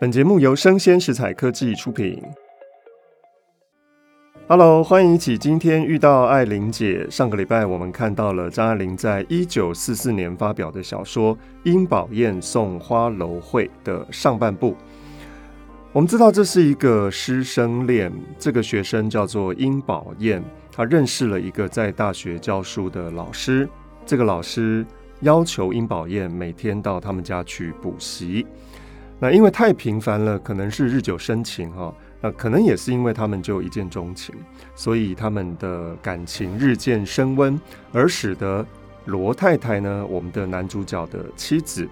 本节目由生鲜食材科技出品。Hello，欢迎一起今天遇到爱玲姐。上个礼拜我们看到了张爱玲在一九四四年发表的小说《殷宝宴送花楼会》的上半部。我们知道这是一个师生恋，这个学生叫做殷宝宴，他认识了一个在大学教书的老师，这个老师要求殷宝宴每天到他们家去补习。那因为太频繁了，可能是日久生情哈。那可能也是因为他们就一见钟情，所以他们的感情日渐升温，而使得罗太太呢，我们的男主角的妻子，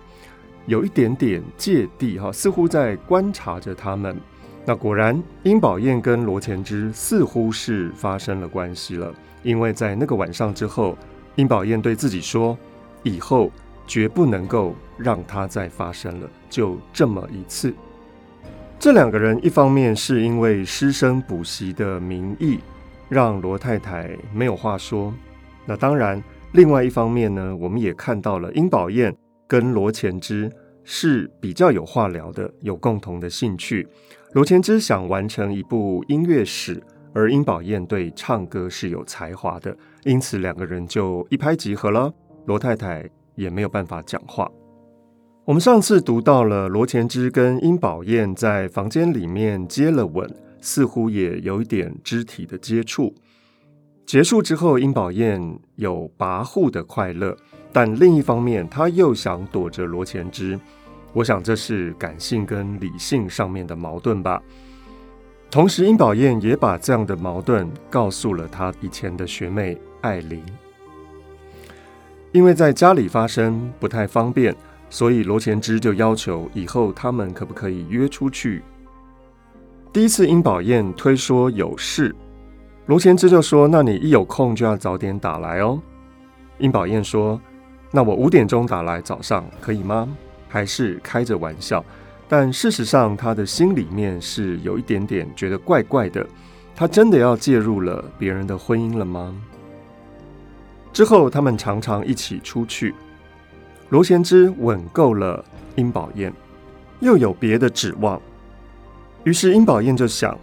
有一点点芥蒂哈，似乎在观察着他们。那果然，殷宝燕跟罗前之似乎是发生了关系了，因为在那个晚上之后，殷宝燕对自己说，以后。绝不能够让它再发生了，就这么一次。这两个人一方面是因为师生补习的名义，让罗太太没有话说。那当然，另外一方面呢，我们也看到了殷宝燕跟罗前之是比较有话聊的，有共同的兴趣。罗前之想完成一部音乐史，而殷宝燕对唱歌是有才华的，因此两个人就一拍即合了。罗太太。也没有办法讲话。我们上次读到了罗前之跟殷宝燕在房间里面接了吻，似乎也有一点肢体的接触。结束之后，殷宝燕有跋扈的快乐，但另一方面，他又想躲着罗前之。我想这是感性跟理性上面的矛盾吧。同时，殷宝燕也把这样的矛盾告诉了他以前的学妹艾琳。因为在家里发生不太方便，所以罗前之就要求以后他们可不可以约出去。第一次殷宝燕推说有事，罗前之就说：“那你一有空就要早点打来哦。”殷宝燕说：“那我五点钟打来，早上可以吗？”还是开着玩笑，但事实上他的心里面是有一点点觉得怪怪的。他真的要介入了别人的婚姻了吗？之后，他们常常一起出去。罗贤之吻够了殷宝宴，又有别的指望，于是殷宝宴就想，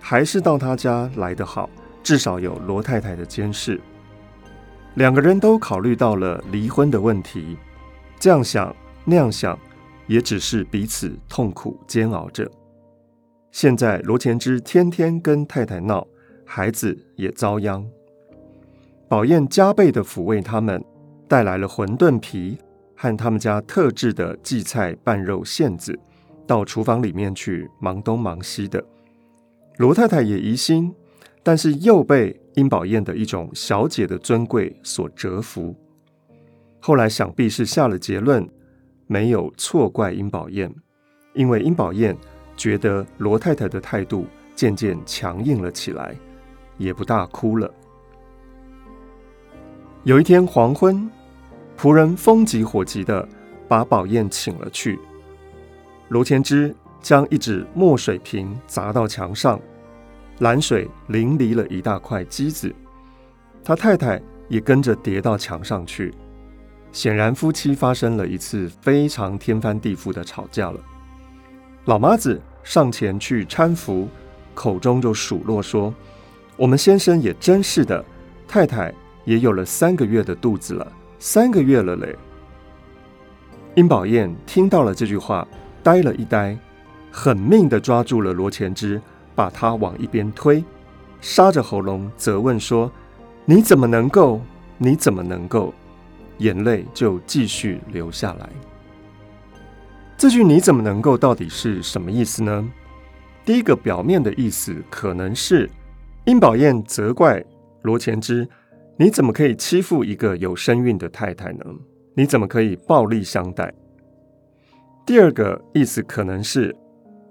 还是到他家来得好，至少有罗太太的监视。两个人都考虑到了离婚的问题，这样想那样想，也只是彼此痛苦煎熬着。现在罗贤之天天跟太太闹，孩子也遭殃。宝燕加倍的抚慰他们，带来了馄饨皮和他们家特制的荠菜拌肉馅子，到厨房里面去忙东忙西的。罗太太也疑心，但是又被殷宝燕的一种小姐的尊贵所折服。后来想必是下了结论，没有错怪殷宝燕，因为殷宝燕觉得罗太太的态度渐渐强硬了起来，也不大哭了。有一天黄昏，仆人风急火急地把宝宴请了去。罗前之将一纸墨水瓶砸到墙上，蓝水淋漓了一大块机子。他太太也跟着跌到墙上去。显然夫妻发生了一次非常天翻地覆的吵架了。老妈子上前去搀扶，口中就数落说：“我们先生也真是的，太太。”也有了三个月的肚子了，三个月了嘞。殷宝燕听到了这句话，呆了一呆，狠命地抓住了罗前之，把他往一边推，沙着喉咙责问说：“你怎么能够？你怎么能够？”眼泪就继续流下来。这句“你怎么能够”到底是什么意思呢？第一个表面的意思可能是殷宝燕责怪罗前之。你怎么可以欺负一个有身孕的太太呢？你怎么可以暴力相待？第二个意思可能是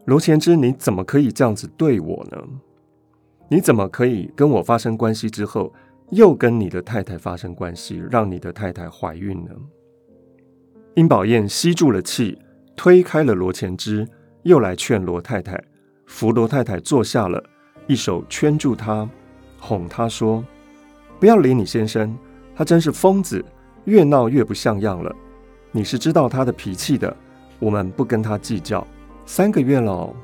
罗前之，你怎么可以这样子对我呢？你怎么可以跟我发生关系之后，又跟你的太太发生关系，让你的太太怀孕呢？殷宝燕吸住了气，推开了罗前之，又来劝罗太太，扶罗太太坐下了，一手圈住她，哄她说。不要理你先生，他真是疯子，越闹越不像样了。你是知道他的脾气的，我们不跟他计较，三个月喽。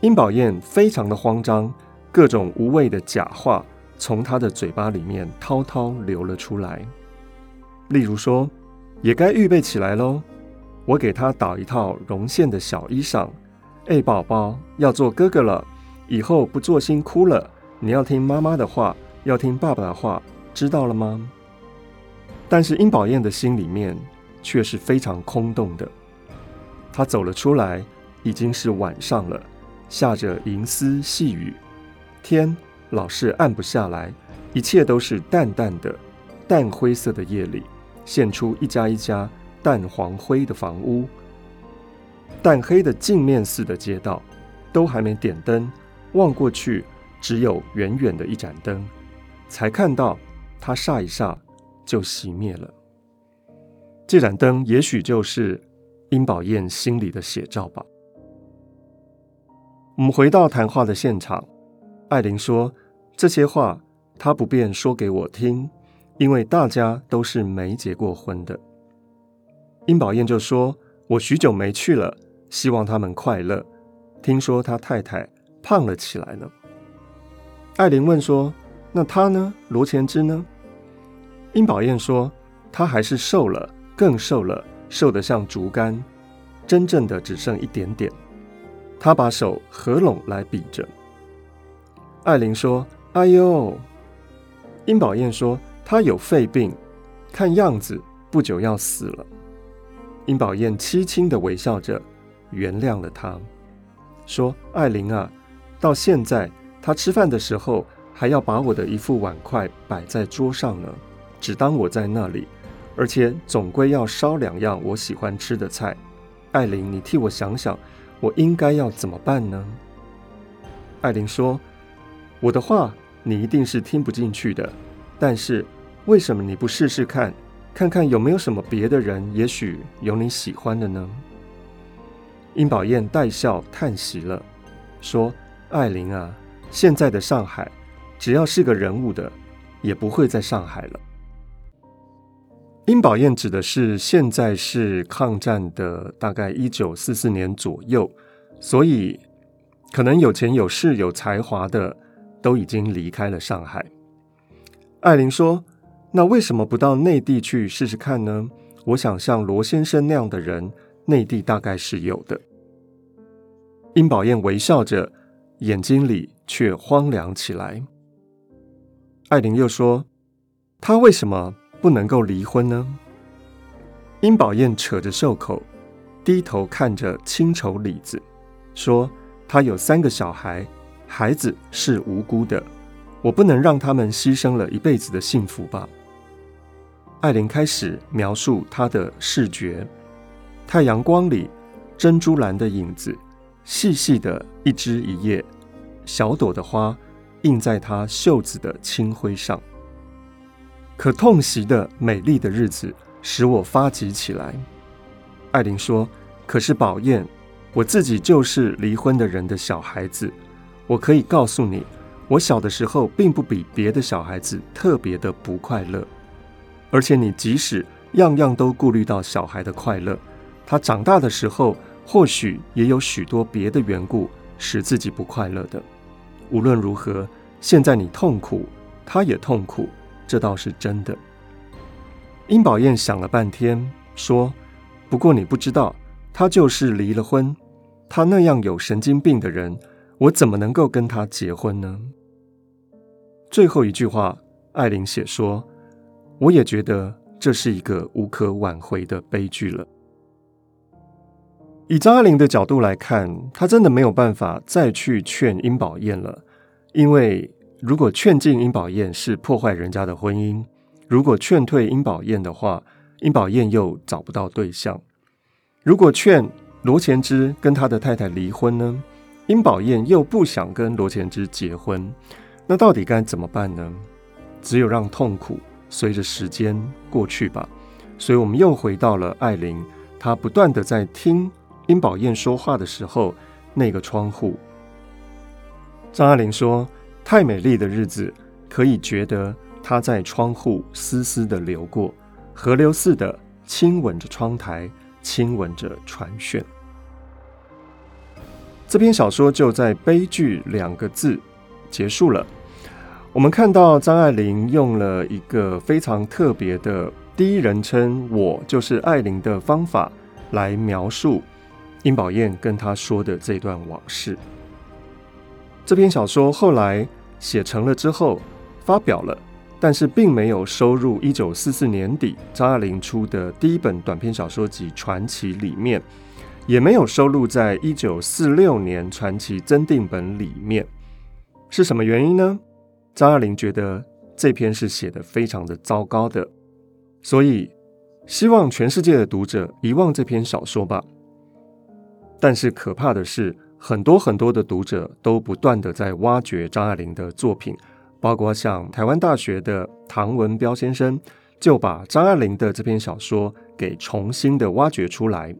殷宝燕非常的慌张，各种无谓的假话从她的嘴巴里面滔滔流了出来。例如说，也该预备起来喽，我给他倒一套绒线的小衣裳。哎，宝宝要做哥哥了，以后不做心哭了，你要听妈妈的话，要听爸爸的话，知道了吗？但是殷宝燕的心里面却是非常空洞的。她走了出来，已经是晚上了。下着银丝细雨，天老是暗不下来，一切都是淡淡的、淡灰色的夜里，现出一家一家淡黄灰的房屋，淡黑的镜面似的街道，都还没点灯，望过去只有远远的一盏灯，才看到它霎一霎就熄灭了。这盏灯也许就是殷宝燕心里的写照吧。我们回到谈话的现场，艾琳说：“这些话她不便说给我听，因为大家都是没结过婚的。”殷宝燕就说：“我许久没去了，希望他们快乐。听说他太太胖了起来了。”艾琳问说：“那他呢？罗前之呢？”殷宝燕说：“他还是瘦了，更瘦了，瘦得像竹竿，真正的只剩一点点。”他把手合拢来比着。艾琳说：“哎呦！”殷宝燕说：“他有肺病，看样子不久要死了。”殷宝燕凄清的微笑着，原谅了他，说：“艾琳啊，到现在他吃饭的时候还要把我的一副碗筷摆在桌上呢，只当我在那里，而且总归要烧两样我喜欢吃的菜。艾琳，你替我想想。”我应该要怎么办呢？艾琳说：“我的话你一定是听不进去的，但是为什么你不试试看，看看有没有什么别的人，也许有你喜欢的呢？”殷宝燕带笑叹息了，说：“艾琳啊，现在的上海，只要是个人物的，也不会在上海了。”殷宝燕指的是现在是抗战的大概一九四四年左右，所以可能有钱有势有才华的都已经离开了上海。艾琳说：“那为什么不到内地去试试看呢？我想像罗先生那样的人，内地大概是有的。”殷宝燕微笑着，眼睛里却荒凉起来。艾琳又说：“他为什么？”不能够离婚呢？殷宝燕扯着袖口，低头看着青绸里子，说：“他有三个小孩，孩子是无辜的，我不能让他们牺牲了一辈子的幸福吧？”艾琳开始描述她的视觉：太阳光里，珍珠蓝的影子，细细的一枝一叶，小朵的花印在她袖子的青灰上。可痛惜的美丽的日子使我发急起来。艾琳说：“可是宝燕，我自己就是离婚的人的小孩子，我可以告诉你，我小的时候并不比别的小孩子特别的不快乐。而且你即使样样都顾虑到小孩的快乐，他长大的时候或许也有许多别的缘故使自己不快乐的。无论如何，现在你痛苦，他也痛苦。”这倒是真的。殷宝燕想了半天，说：“不过你不知道，他就是离了婚。他那样有神经病的人，我怎么能够跟他结婚呢？”最后一句话，艾琳写说：“我也觉得这是一个无可挽回的悲剧了。”以张爱玲的角度来看，她真的没有办法再去劝殷宝燕了，因为。如果劝进殷宝燕是破坏人家的婚姻，如果劝退殷宝燕的话，殷宝燕又找不到对象。如果劝罗前之跟他的太太离婚呢？殷宝燕又不想跟罗前之结婚，那到底该怎么办呢？只有让痛苦随着时间过去吧。所以，我们又回到了爱琳，她不断的在听殷宝燕说话的时候，那个窗户。张爱玲说。太美丽的日子，可以觉得它在窗户丝丝的流过，河流似的亲吻着窗台，亲吻着船舷。这篇小说就在“悲剧”两个字结束了。我们看到张爱玲用了一个非常特别的第一人称“我就是爱玲”的方法来描述殷宝燕跟他说的这段往事。这篇小说后来写成了之后发表了，但是并没有收入一九四四年底张爱玲出的第一本短篇小说集《传奇》里面，也没有收录在一九四六年《传奇》增订本里面。是什么原因呢？张爱玲觉得这篇是写得非常的糟糕的，所以希望全世界的读者遗忘这篇小说吧。但是可怕的是，很多很多的读者都不断的在挖掘张爱玲的作品，包括像台湾大学的唐文彪先生，就把张爱玲的这篇小说给重新的挖掘出来。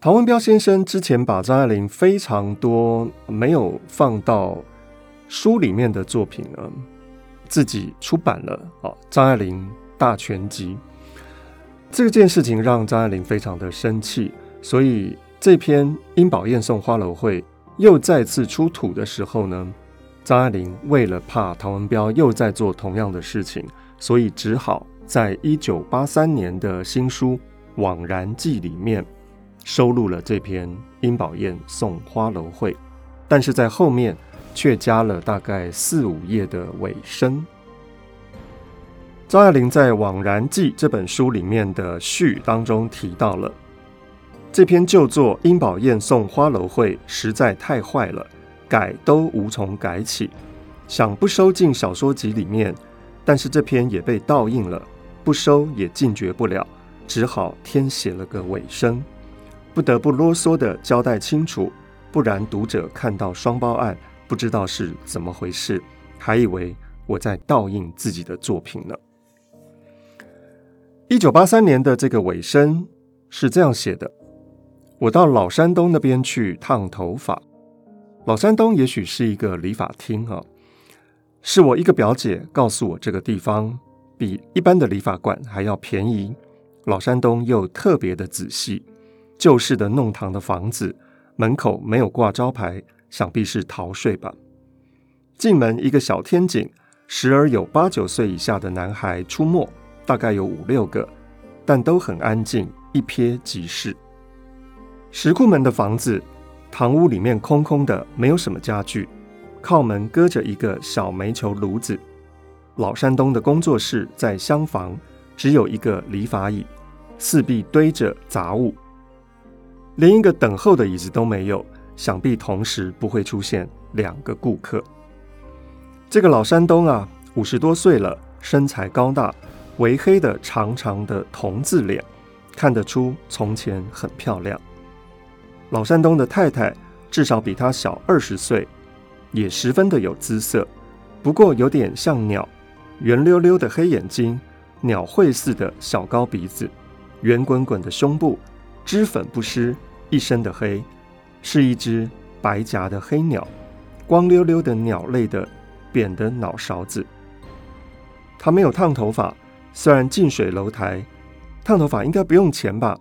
唐文彪先生之前把张爱玲非常多没有放到书里面的作品呢，自己出版了啊，《张爱玲大全集》。这件事情让张爱玲非常的生气，所以这篇《殷宝雁送花楼会》又再次出土的时候呢，张爱玲为了怕唐文标又在做同样的事情，所以只好在一九八三年的新书《惘然记》里面收录了这篇《殷宝雁送花楼会》，但是在后面。却加了大概四五页的尾声。张爱玲在《惘然记》这本书里面的序当中提到了这篇旧作《英宝燕送花楼会》实在太坏了，改都无从改起，想不收进小说集里面，但是这篇也被盗印了，不收也禁绝不了，只好添写了个尾声，不得不啰嗦的交代清楚，不然读者看到双胞案。不知道是怎么回事，还以为我在盗印自己的作品呢。一九八三年的这个尾声是这样写的：我到老山东那边去烫头发。老山东也许是一个理发厅啊，是我一个表姐告诉我这个地方比一般的理发馆还要便宜。老山东又特别的仔细，旧式的弄堂的房子门口没有挂招牌。想必是逃税吧。进门一个小天井，时而有八九岁以下的男孩出没，大概有五六个，但都很安静，一瞥即逝。石库门的房子，堂屋里面空空的，没有什么家具，靠门搁着一个小煤球炉子。老山东的工作室在厢房，只有一个理发椅，四壁堆着杂物，连一个等候的椅子都没有。想必同时不会出现两个顾客。这个老山东啊，五十多岁了，身材高大，微黑的长长的童字脸，看得出从前很漂亮。老山东的太太至少比他小二十岁，也十分的有姿色，不过有点像鸟，圆溜溜的黑眼睛，鸟喙似的小高鼻子，圆滚滚的胸部，脂粉不施，一身的黑。是一只白颊的黑鸟，光溜溜的鸟类的扁的脑勺子。他没有烫头发，虽然近水楼台，烫头发应该不用钱吧？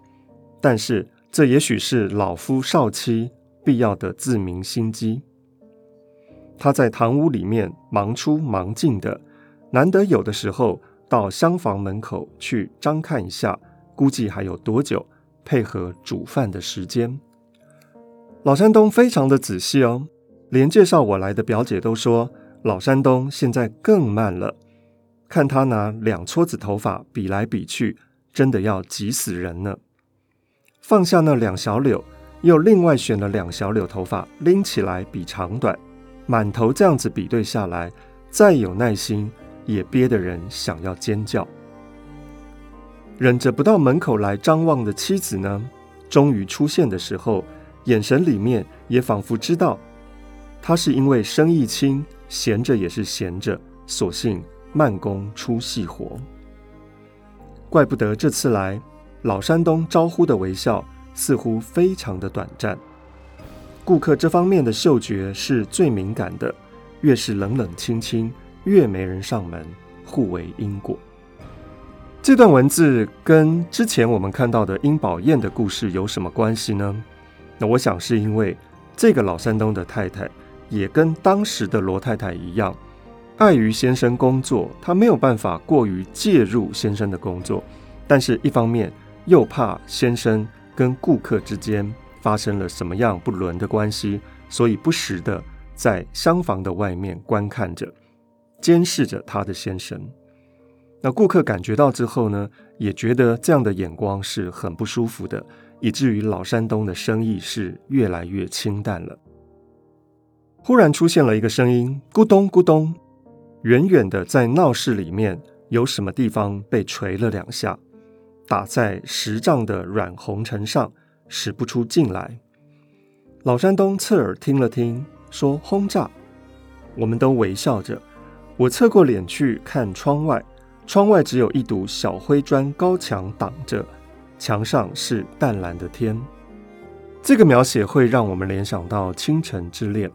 但是这也许是老夫少妻必要的自明心机。他在堂屋里面忙出忙进的，难得有的时候到厢房门口去张看一下，估计还有多久配合煮饭的时间。老山东非常的仔细哦，连介绍我来的表姐都说，老山东现在更慢了。看他拿两撮子头发比来比去，真的要急死人了。放下那两小绺，又另外选了两小绺头发拎起来比长短，满头这样子比对下来，再有耐心也憋得人想要尖叫。忍着不到门口来张望的妻子呢，终于出现的时候。眼神里面也仿佛知道，他是因为生意轻，闲着也是闲着，索性慢工出细活。怪不得这次来，老山东招呼的微笑似乎非常的短暂。顾客这方面的嗅觉是最敏感的，越是冷冷清清，越没人上门，互为因果。这段文字跟之前我们看到的英宝燕的故事有什么关系呢？那我想是因为这个老山东的太太也跟当时的罗太太一样，碍于先生工作，她没有办法过于介入先生的工作，但是一方面又怕先生跟顾客之间发生了什么样不伦的关系，所以不时的在厢房的外面观看着、监视着他的先生。那顾客感觉到之后呢，也觉得这样的眼光是很不舒服的。以至于老山东的生意是越来越清淡了。忽然出现了一个声音，咕咚咕咚，远远的在闹市里面有什么地方被锤了两下，打在十丈的软红尘上，使不出劲来。老山东侧耳听了听，说：“轰炸。”我们都微笑着。我侧过脸去看窗外，窗外只有一堵小灰砖高墙挡着。墙上是淡蓝的天，这个描写会让我们联想到《倾城之恋》。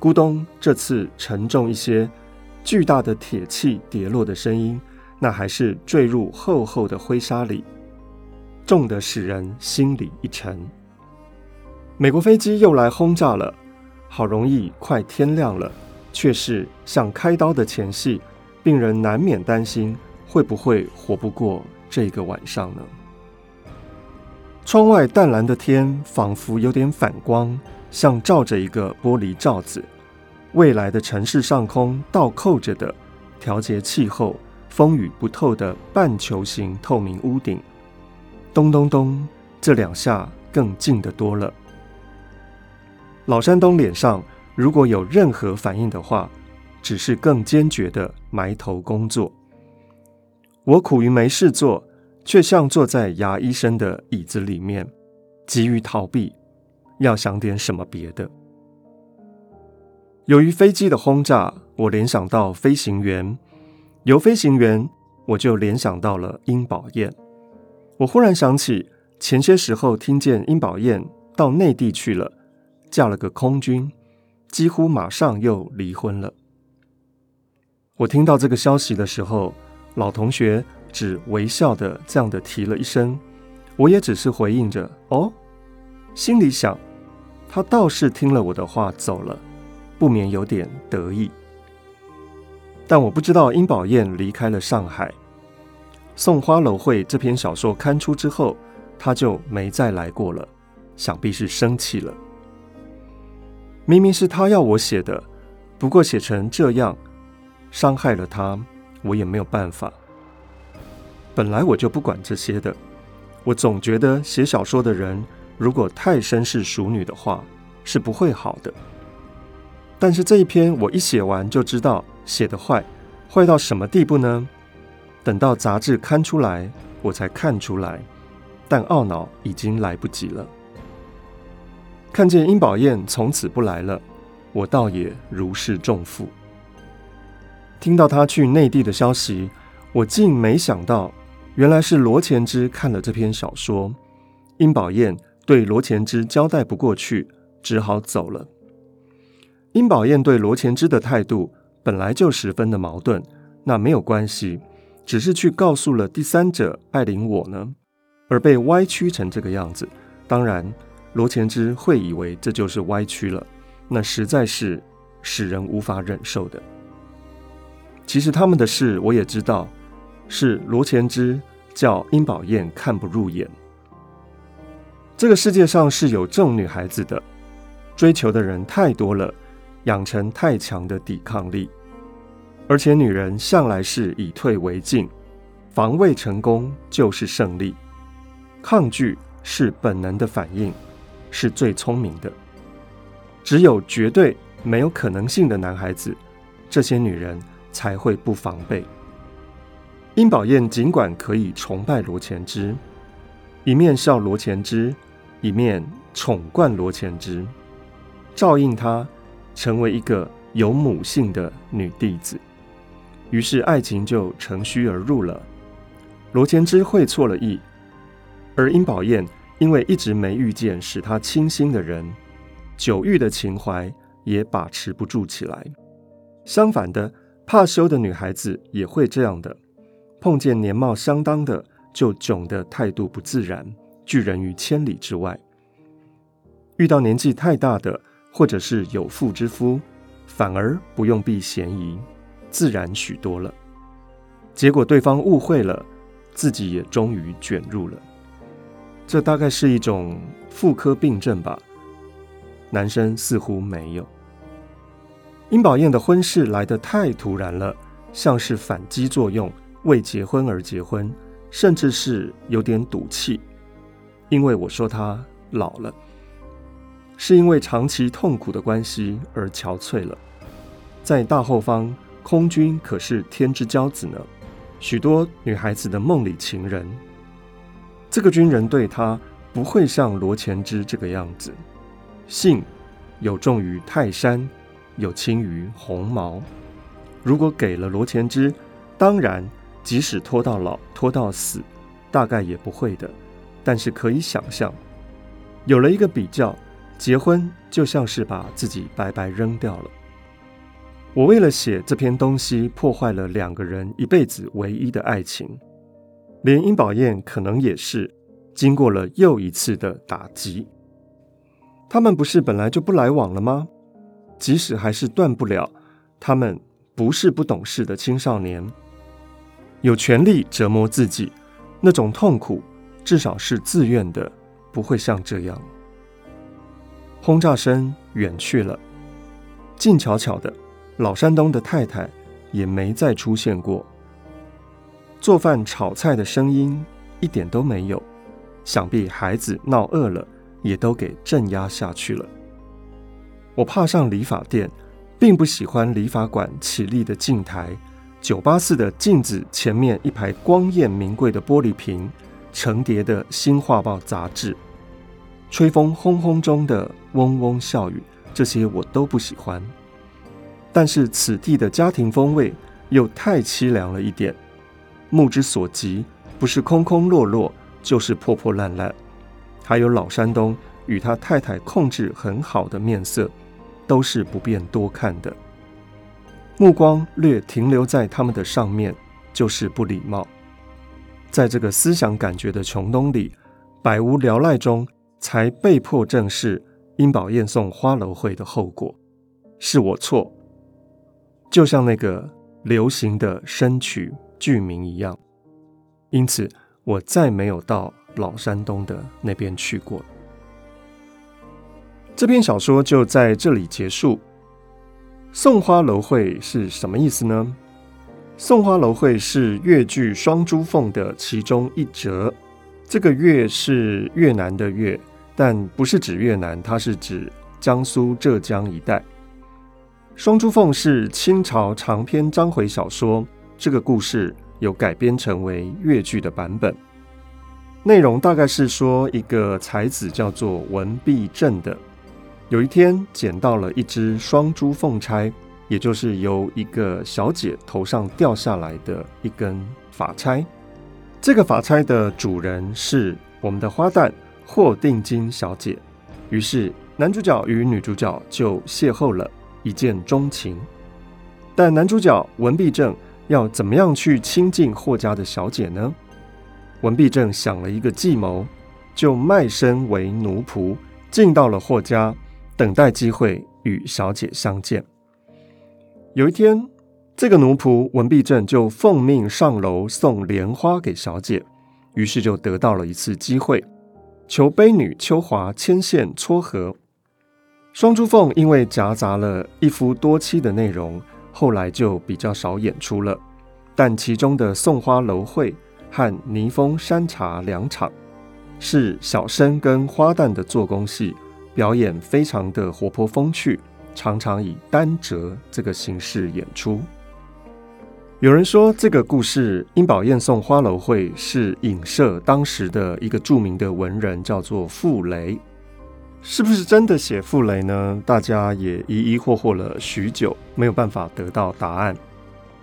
咕咚，这次沉重一些，巨大的铁器跌落的声音，那还是坠入厚厚的灰沙里，重得使人心里一沉。美国飞机又来轰炸了，好容易快天亮了，却是像开刀的前戏，病人难免担心会不会活不过这个晚上呢？窗外淡蓝的天，仿佛有点反光，像照着一个玻璃罩子。未来的城市上空倒扣着的，调节气候、风雨不透的半球形透明屋顶。咚咚咚，这两下更近得多了。老山东脸上如果有任何反应的话，只是更坚决的埋头工作。我苦于没事做。却像坐在牙医生的椅子里面，急于逃避，要想点什么别的。由于飞机的轰炸，我联想到飞行员；由飞行员，我就联想到了殷宝燕。我忽然想起前些时候听见殷宝燕到内地去了，嫁了个空军，几乎马上又离婚了。我听到这个消息的时候，老同学。只微笑的这样的提了一声，我也只是回应着哦，心里想，他倒是听了我的话走了，不免有点得意。但我不知道殷宝燕离开了上海，《送花楼会》这篇小说刊出之后，他就没再来过了，想必是生气了。明明是他要我写的，不过写成这样，伤害了他，我也没有办法。本来我就不管这些的，我总觉得写小说的人如果太绅士淑女的话，是不会好的。但是这一篇我一写完就知道写得坏，坏到什么地步呢？等到杂志刊出来，我才看出来，但懊恼已经来不及了。看见殷宝燕从此不来了，我倒也如释重负。听到她去内地的消息，我竟没想到。原来是罗前之看了这篇小说，殷宝燕对罗前之交代不过去，只好走了。殷宝燕对罗前之的态度本来就十分的矛盾，那没有关系，只是去告诉了第三者艾琳我呢，而被歪曲成这个样子。当然，罗前之会以为这就是歪曲了，那实在是使人无法忍受的。其实他们的事我也知道。是罗前之叫殷宝燕看不入眼。这个世界上是有这种女孩子的，追求的人太多了，养成太强的抵抗力，而且女人向来是以退为进，防卫成功就是胜利，抗拒是本能的反应，是最聪明的。只有绝对没有可能性的男孩子，这些女人才会不防备。殷宝燕尽管可以崇拜罗前之，一面笑罗前之，一面宠惯罗前之，照应他成为一个有母性的女弟子，于是爱情就乘虚而入了。罗千之会错了意，而殷宝燕因为一直没遇见使她倾心的人，久遇的情怀也把持不住起来。相反的，怕羞的女孩子也会这样的。碰见年貌相当的，就窘的态度不自然，拒人于千里之外。遇到年纪太大的，或者是有妇之夫，反而不用避嫌疑，自然许多了。结果对方误会了，自己也终于卷入了。这大概是一种妇科病症吧？男生似乎没有。殷宝燕的婚事来得太突然了，像是反击作用，为结婚而结婚，甚至是有点赌气。因为我说她老了，是因为长期痛苦的关系而憔悴了。在大后方，空军可是天之骄子呢。许多女孩子的梦里情人，这个军人对她不会像罗前之这个样子，性有重于泰山，有轻于鸿毛。如果给了罗前之，当然即使拖到老拖到死，大概也不会的。但是可以想象，有了一个比较，结婚就像是把自己白白扔掉了。我为了写这篇东西，破坏了两个人一辈子唯一的爱情，连殷宝燕可能也是经过了又一次的打击。他们不是本来就不来往了吗？即使还是断不了，他们不是不懂事的青少年，有权利折磨自己，那种痛苦至少是自愿的，不会像这样。轰炸声远去了，静悄悄的。老山东的太太也没再出现过，做饭炒菜的声音一点都没有，想必孩子闹饿了也都给镇压下去了。我怕上理发店，并不喜欢理发馆起立的镜台，酒吧似的镜子前面一排光艳名贵的玻璃瓶，成叠的新画报杂志，吹风轰轰中的嗡嗡笑语，这些我都不喜欢。但是此地的家庭风味又太凄凉了一点，目之所及不是空空落落，就是破破烂烂，还有老山东与他太太控制很好的面色，都是不便多看的。目光略停留在他们的上面，就是不礼貌。在这个思想感觉的穷冬里，百无聊赖中，才被迫正视殷宝燕送花楼会的后果，是我错。就像那个流行的生曲剧名一样，因此我再没有到老山东的那边去过。这篇小说就在这里结束。送花楼会是什么意思呢？送花楼会是越剧《双珠凤》的其中一折。这个越是越南的越，但不是指越南，它是指江苏、浙江一带。《双珠凤》是清朝长篇章回小说，这个故事有改编成为越剧的版本。内容大概是说，一个才子叫做文必正的，有一天捡到了一只双珠凤钗，也就是由一个小姐头上掉下来的一根发钗。这个发钗的主人是我们的花旦霍定金小姐，于是男主角与女主角就邂逅了。一见钟情，但男主角文必正要怎么样去亲近霍家的小姐呢？文必正想了一个计谋，就卖身为奴仆，进到了霍家，等待机会与小姐相见。有一天，这个奴仆文必正就奉命上楼送莲花给小姐，于是就得到了一次机会，求悲女秋华牵线撮合。双珠凤因为夹杂了一夫多妻的内容，后来就比较少演出了。但其中的送花楼会和霓风山茶两场，是小生跟花旦的做工戏，表演非常的活泼风趣，常常以单折这个形式演出。有人说这个故事《殷宝燕送花楼会》是影射当时的一个著名的文人，叫做傅雷。是不是真的写傅雷呢？大家也疑疑惑惑了许久，没有办法得到答案。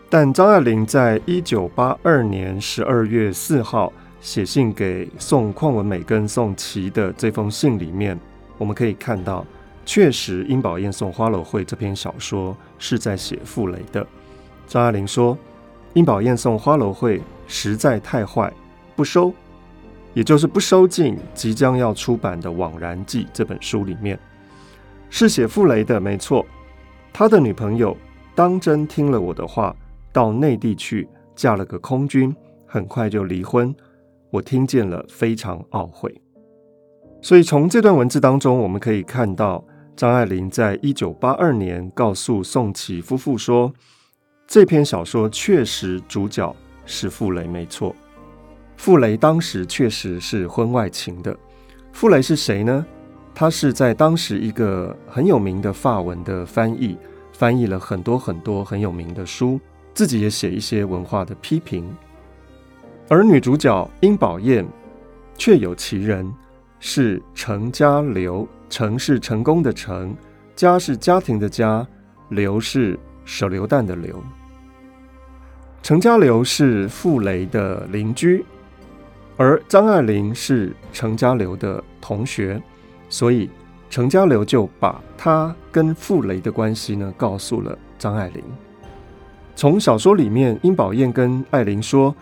但张爱玲在一九八二年十二月四号写信给宋邝文美跟宋琦的这封信里面，我们可以看到，确实《殷宝燕送花楼会》这篇小说是在写傅雷的。张爱玲说：“殷宝燕送花楼会实在太坏，不收。”也就是不收进即将要出版的《枉然记》这本书里面。是写傅雷的，没错。他的女朋友当真听了我的话，到内地去嫁了个空军，很快就离婚。我听见了，非常懊悔。所以从这段文字当中，我们可以看到张爱玲在一九八二年告诉宋琦夫妇说，这篇小说确实主角是傅雷，没错。傅雷当时确实是婚外情的。傅雷是谁呢？他是在当时一个很有名的法文的翻译，翻译了很多很多很有名的书，自己也写一些文化的批评。而女主角殷宝燕确有其人。是成家刘，成是成功的成，家是家庭的家，刘是手榴弹的刘。程家流是傅雷的邻居，而张爱玲是程家流的同学，所以程家流就把他跟傅雷的关系呢告诉了张爱玲。从小说里面，殷宝燕跟爱玲说：“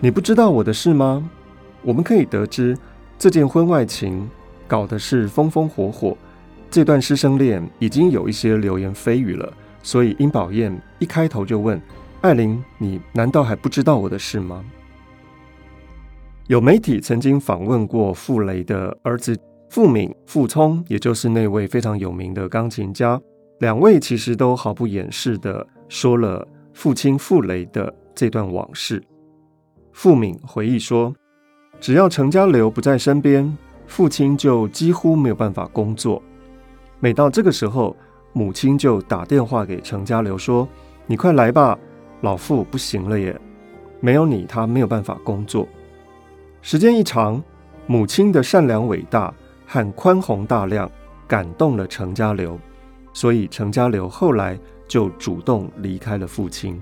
你不知道我的事吗？”我们可以得知。这件婚外情搞的是风风火火，这段师生恋已经有一些流言蜚语了，所以殷宝燕一开头就问艾琳：“你难道还不知道我的事吗？”有媒体曾经访问过傅雷的儿子傅敏、傅聪，也就是那位非常有名的钢琴家，两位其实都毫不掩饰地说了父亲傅雷的这段往事。傅敏回忆说。只要成家流不在身边，父亲就几乎没有办法工作。每到这个时候，母亲就打电话给成家流说：“你快来吧，老傅不行了耶，没有你，他没有办法工作。”时间一长，母亲的善良伟大和宽宏大量感动了程家流，所以程家流后来就主动离开了父亲。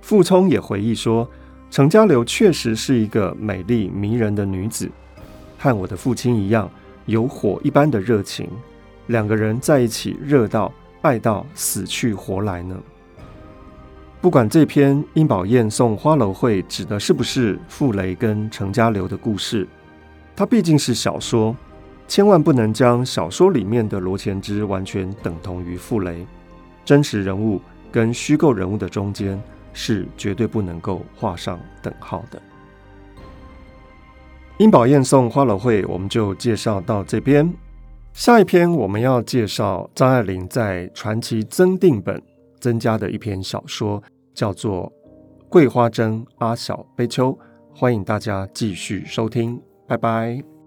傅聪也回忆说。程家流确实是一个美丽迷人的女子，和我的父亲一样有火一般的热情，两个人在一起热到爱到死去活来呢。不管这篇殷宝燕送花楼会指的是不是傅雷跟成家流的故事，它毕竟是小说，千万不能将小说里面的罗前之完全等同于傅雷，真实人物跟虚构人物的中间。是绝对不能够画上等号的。殷宝燕送花楼会，我们就介绍到这边。下一篇我们要介绍张爱玲在传奇增订本增加的一篇小说，叫做《桂花蒸阿小悲秋》。欢迎大家继续收听，拜拜。